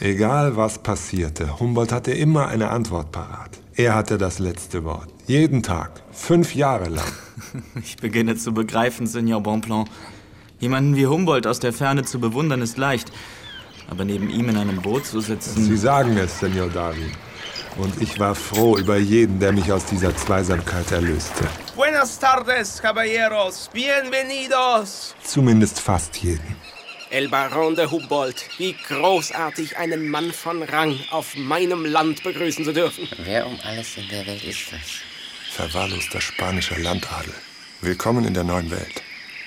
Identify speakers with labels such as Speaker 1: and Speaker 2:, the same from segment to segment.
Speaker 1: Egal was passierte, Humboldt hatte immer eine Antwort parat. Er hatte das letzte Wort. Jeden Tag. Fünf Jahre lang.
Speaker 2: Ich beginne zu begreifen, Senior Bonpland. Jemanden wie Humboldt aus der Ferne zu bewundern ist leicht. Aber neben ihm in einem Boot zu sitzen.
Speaker 1: Sie sagen es, Senior Darwin. Und ich war froh über jeden, der mich aus dieser Zweisamkeit erlöste.
Speaker 3: Buenas tardes, caballeros. Bienvenidos.
Speaker 1: Zumindest fast jeden.
Speaker 3: El Baron de Humboldt, wie großartig, einen Mann von Rang auf meinem Land begrüßen zu dürfen.
Speaker 4: Wer um alles in der Welt ist das?
Speaker 1: Verwahrloster spanischer Landadel. Willkommen in der neuen Welt.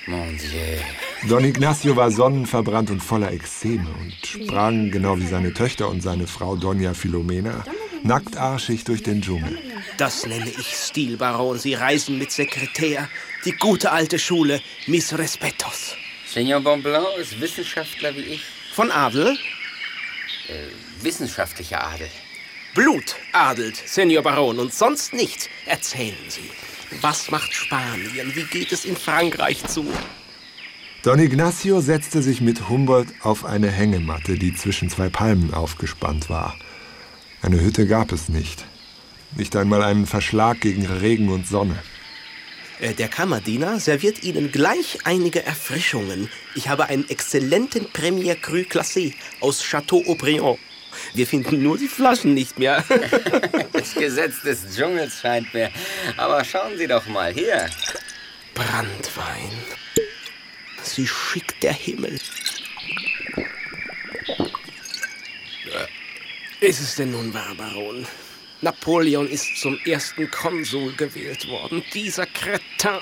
Speaker 4: Mon Dieu.
Speaker 1: Don Ignacio war sonnenverbrannt und voller Ekzeme und sprang, genau wie seine Töchter und seine Frau Doña Filomena, nacktarschig durch den Dschungel.
Speaker 3: Das nenne ich Stil, Baron. Sie reisen mit Sekretär. Die gute alte Schule. Mis respetos.
Speaker 4: Senor Bonblanc ist Wissenschaftler wie ich.
Speaker 3: Von Adel?
Speaker 4: Wissenschaftlicher Adel.
Speaker 3: Blut adelt, Senior Baron, und sonst nichts. Erzählen Sie. Was macht Spanien? Wie geht es in Frankreich zu?
Speaker 1: Don Ignacio setzte sich mit Humboldt auf eine Hängematte, die zwischen zwei Palmen aufgespannt war. Eine Hütte gab es nicht. Nicht einmal einen Verschlag gegen Regen und Sonne.
Speaker 3: Äh, Der Kammerdiener serviert Ihnen gleich einige Erfrischungen. Ich habe einen exzellenten Premier Cru Classé aus Château Aubryon. Wir finden nur die Flaschen nicht mehr.
Speaker 4: Das Gesetz des Dschungels scheint mir. Aber schauen Sie doch mal hier.
Speaker 3: Brandwein. Sie schickt der Himmel. Äh, Ist es denn nun wahr, Baron? Napoleon ist zum ersten Konsul gewählt worden. Dieser Kretin.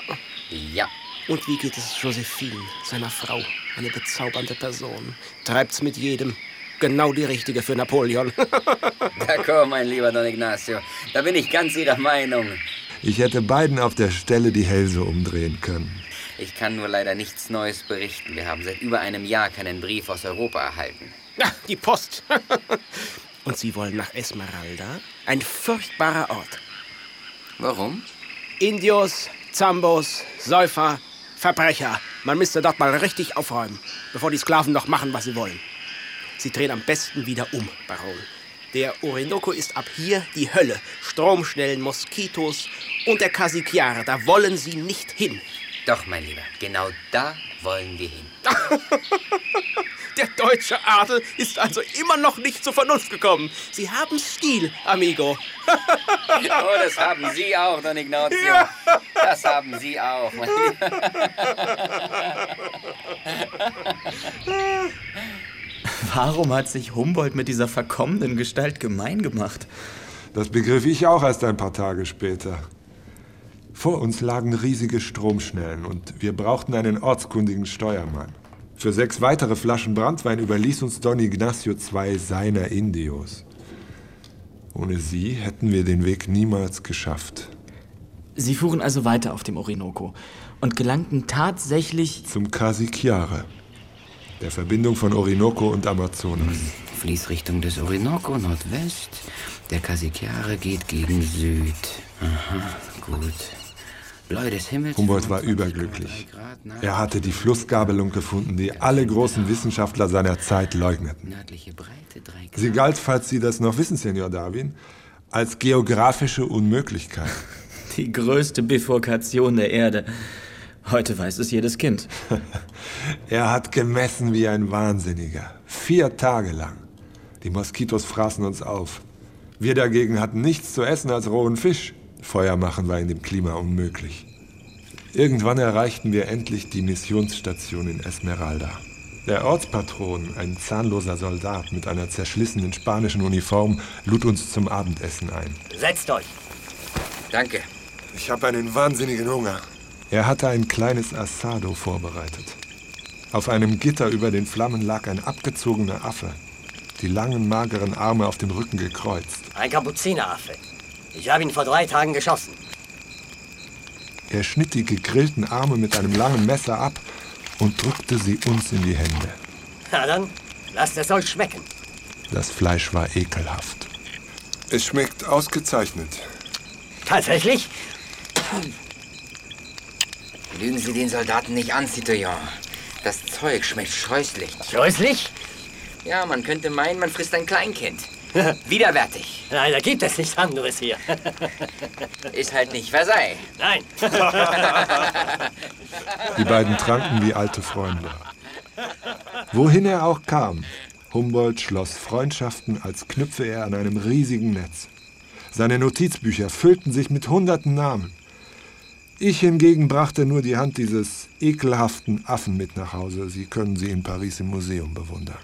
Speaker 4: Ja.
Speaker 3: Und wie geht es Josephine, seiner Frau? Eine bezaubernde Person. Treibt's mit jedem. Genau die richtige für Napoleon.
Speaker 4: D'accord, mein lieber Don Ignacio. Da bin ich ganz Ihrer Meinung.
Speaker 1: Ich hätte beiden auf der Stelle die Hälse umdrehen können.
Speaker 4: Ich kann nur leider nichts Neues berichten. Wir haben seit über einem Jahr keinen Brief aus Europa erhalten.
Speaker 3: Ja, die Post. Und Sie wollen nach Esmeralda? Ein furchtbarer Ort.
Speaker 4: Warum?
Speaker 3: Indios, Zambos, Säufer, Verbrecher. Man müsste dort mal richtig aufräumen, bevor die Sklaven noch machen, was sie wollen. Sie drehen am besten wieder um, Baron. Der Orinoco ist ab hier die Hölle. Stromschnellen, Moskitos und der Casiquiare. Da wollen Sie nicht hin.
Speaker 4: Doch, mein Lieber, genau da wollen wir hin.
Speaker 3: Der deutsche Adel ist also immer noch nicht zur Vernunft gekommen. Sie haben Stil, Amigo.
Speaker 4: Oh, das haben Sie auch, Don Ignacio. Das haben Sie auch, mein Lieber.
Speaker 2: Warum hat sich Humboldt mit dieser verkommenen Gestalt gemein gemacht?
Speaker 1: Das begriff ich auch erst ein paar Tage später. Vor uns lagen riesige Stromschnellen und wir brauchten einen ortskundigen Steuermann. Für sechs weitere Flaschen Brandwein überließ uns Don Ignacio zwei seiner Indios. Ohne sie hätten wir den Weg niemals geschafft.
Speaker 2: Sie fuhren also weiter auf dem Orinoco und gelangten tatsächlich
Speaker 1: Zum Casiquiare, der Verbindung von Orinoco und Amazonas.
Speaker 4: Fließrichtung des Orinoco Nordwest. Der Casiquiare geht gegen Süd. Aha, gut.
Speaker 1: Humboldt war überglücklich. Er hatte die Flussgabelung gefunden, die alle großen Wissenschaftler seiner Zeit leugneten. Sie galt, falls Sie das noch wissen, Senor Darwin, als geografische Unmöglichkeit.
Speaker 2: die größte Bifurkation der Erde. Heute weiß es jedes Kind.
Speaker 1: Er hat gemessen wie ein Wahnsinniger. Vier Tage lang. Die Moskitos fraßen uns auf. Wir dagegen hatten nichts zu essen als rohen Fisch. Feuer machen war in dem Klima unmöglich. Irgendwann erreichten wir endlich die Missionsstation in Esmeralda. Der Ortspatron, ein zahnloser Soldat mit einer zerschlissenen spanischen Uniform, lud uns zum Abendessen ein.
Speaker 5: Setzt euch.
Speaker 4: Danke.
Speaker 1: Ich habe einen wahnsinnigen Hunger. Er hatte ein kleines Assado vorbereitet. Auf einem Gitter über den Flammen lag ein abgezogener Affe, die langen, mageren Arme auf dem Rücken gekreuzt.
Speaker 5: Ein Kapuzineraffe. Ich habe ihn vor drei Tagen geschossen.
Speaker 1: Er schnitt die gegrillten Arme mit einem langen Messer ab und drückte sie uns in die Hände.
Speaker 5: Na dann, lasst es euch schmecken.
Speaker 1: Das Fleisch war ekelhaft. Es schmeckt ausgezeichnet.
Speaker 5: Tatsächlich?
Speaker 4: Lügen Sie den Soldaten nicht an, Citoyen. Das Zeug schmeckt scheußlich.
Speaker 5: Scheußlich?
Speaker 4: Ja, man könnte meinen, man frisst ein Kleinkind. Widerwärtig.
Speaker 5: Nein, da gibt es nichts anderes hier.
Speaker 4: Ist halt nicht Versailles.
Speaker 5: Nein.
Speaker 1: Die beiden tranken wie alte Freunde. Wohin er auch kam, Humboldt schloss Freundschaften, als knüpfe er an einem riesigen Netz. Seine Notizbücher füllten sich mit hunderten Namen. Ich hingegen brachte nur die Hand dieses ekelhaften Affen mit nach Hause. Sie können sie in Paris im Museum bewundern.